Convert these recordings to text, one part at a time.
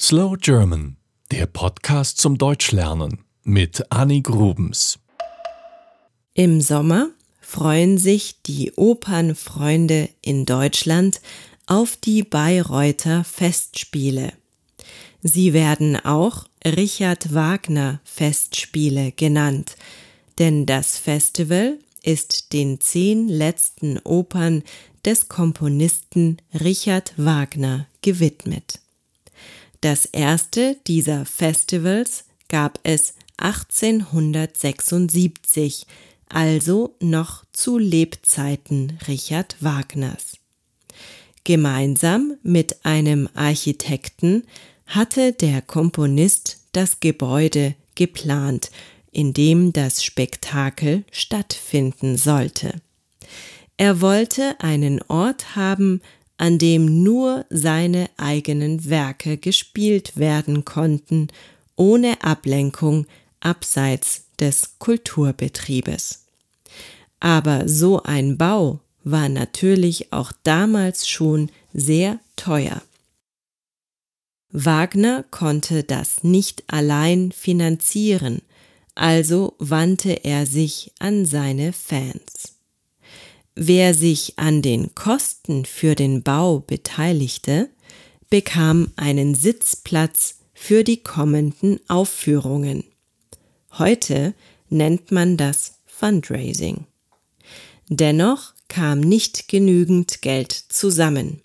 Slow German, der Podcast zum Deutschlernen mit Annie Grubens. Im Sommer freuen sich die Opernfreunde in Deutschland auf die Bayreuther Festspiele. Sie werden auch Richard Wagner Festspiele genannt, denn das Festival ist den zehn letzten Opern des Komponisten Richard Wagner gewidmet. Das erste dieser Festivals gab es 1876, also noch zu Lebzeiten Richard Wagners. Gemeinsam mit einem Architekten hatte der Komponist das Gebäude geplant, in dem das Spektakel stattfinden sollte. Er wollte einen Ort haben, an dem nur seine eigenen Werke gespielt werden konnten, ohne Ablenkung abseits des Kulturbetriebes. Aber so ein Bau war natürlich auch damals schon sehr teuer. Wagner konnte das nicht allein finanzieren, also wandte er sich an seine Fans. Wer sich an den Kosten für den Bau beteiligte, bekam einen Sitzplatz für die kommenden Aufführungen. Heute nennt man das Fundraising. Dennoch kam nicht genügend Geld zusammen.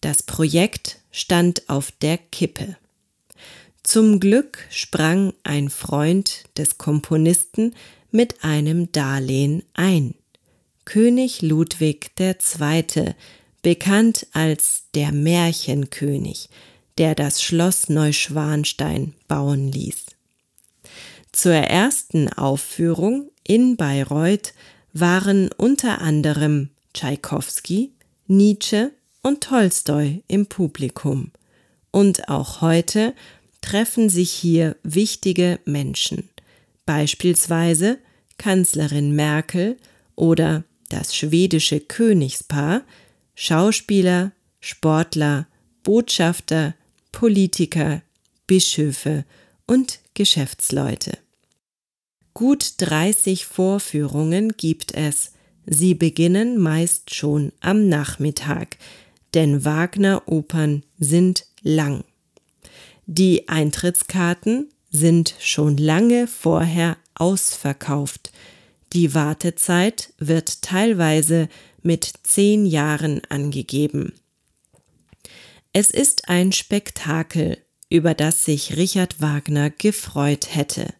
Das Projekt stand auf der Kippe. Zum Glück sprang ein Freund des Komponisten mit einem Darlehen ein. König Ludwig II., bekannt als der Märchenkönig, der das Schloss Neuschwanstein bauen ließ. Zur ersten Aufführung in Bayreuth waren unter anderem Tschaikowski, Nietzsche und Tolstoi im Publikum. Und auch heute treffen sich hier wichtige Menschen, beispielsweise Kanzlerin Merkel oder das schwedische Königspaar, Schauspieler, Sportler, Botschafter, Politiker, Bischöfe und Geschäftsleute. Gut 30 Vorführungen gibt es. Sie beginnen meist schon am Nachmittag, denn Wagner-Opern sind lang. Die Eintrittskarten sind schon lange vorher ausverkauft. Die Wartezeit wird teilweise mit zehn Jahren angegeben. Es ist ein Spektakel, über das sich Richard Wagner gefreut hätte.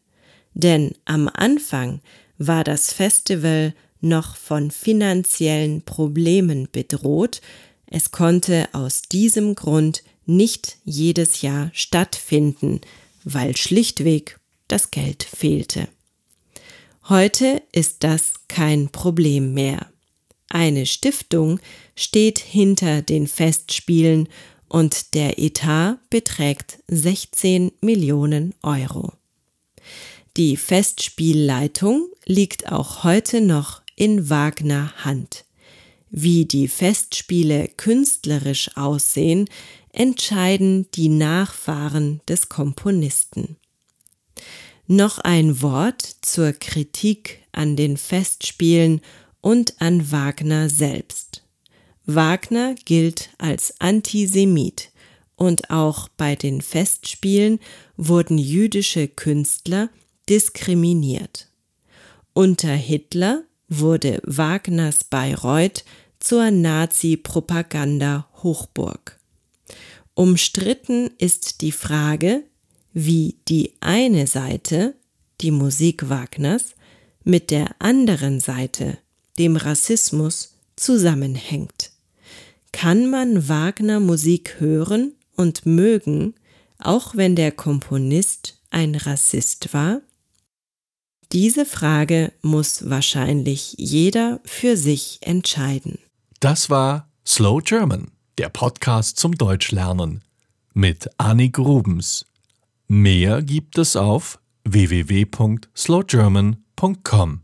Denn am Anfang war das Festival noch von finanziellen Problemen bedroht, es konnte aus diesem Grund nicht jedes Jahr stattfinden, weil schlichtweg das Geld fehlte. Heute ist das kein Problem mehr. Eine Stiftung steht hinter den Festspielen und der Etat beträgt 16 Millionen Euro. Die Festspielleitung liegt auch heute noch in Wagner Hand. Wie die Festspiele künstlerisch aussehen, entscheiden die Nachfahren des Komponisten. Noch ein Wort zur Kritik an den Festspielen und an Wagner selbst. Wagner gilt als Antisemit und auch bei den Festspielen wurden jüdische Künstler diskriminiert. Unter Hitler wurde Wagners Bayreuth zur Nazi-Propaganda-Hochburg. Umstritten ist die Frage, wie die eine Seite, die Musik Wagners, mit der anderen Seite, dem Rassismus, zusammenhängt. Kann man Wagner Musik hören und mögen, auch wenn der Komponist ein Rassist war? Diese Frage muss wahrscheinlich jeder für sich entscheiden. Das war Slow German, der Podcast zum Deutschlernen mit Annie Grubens. Mehr gibt es auf www.slowgerman.com.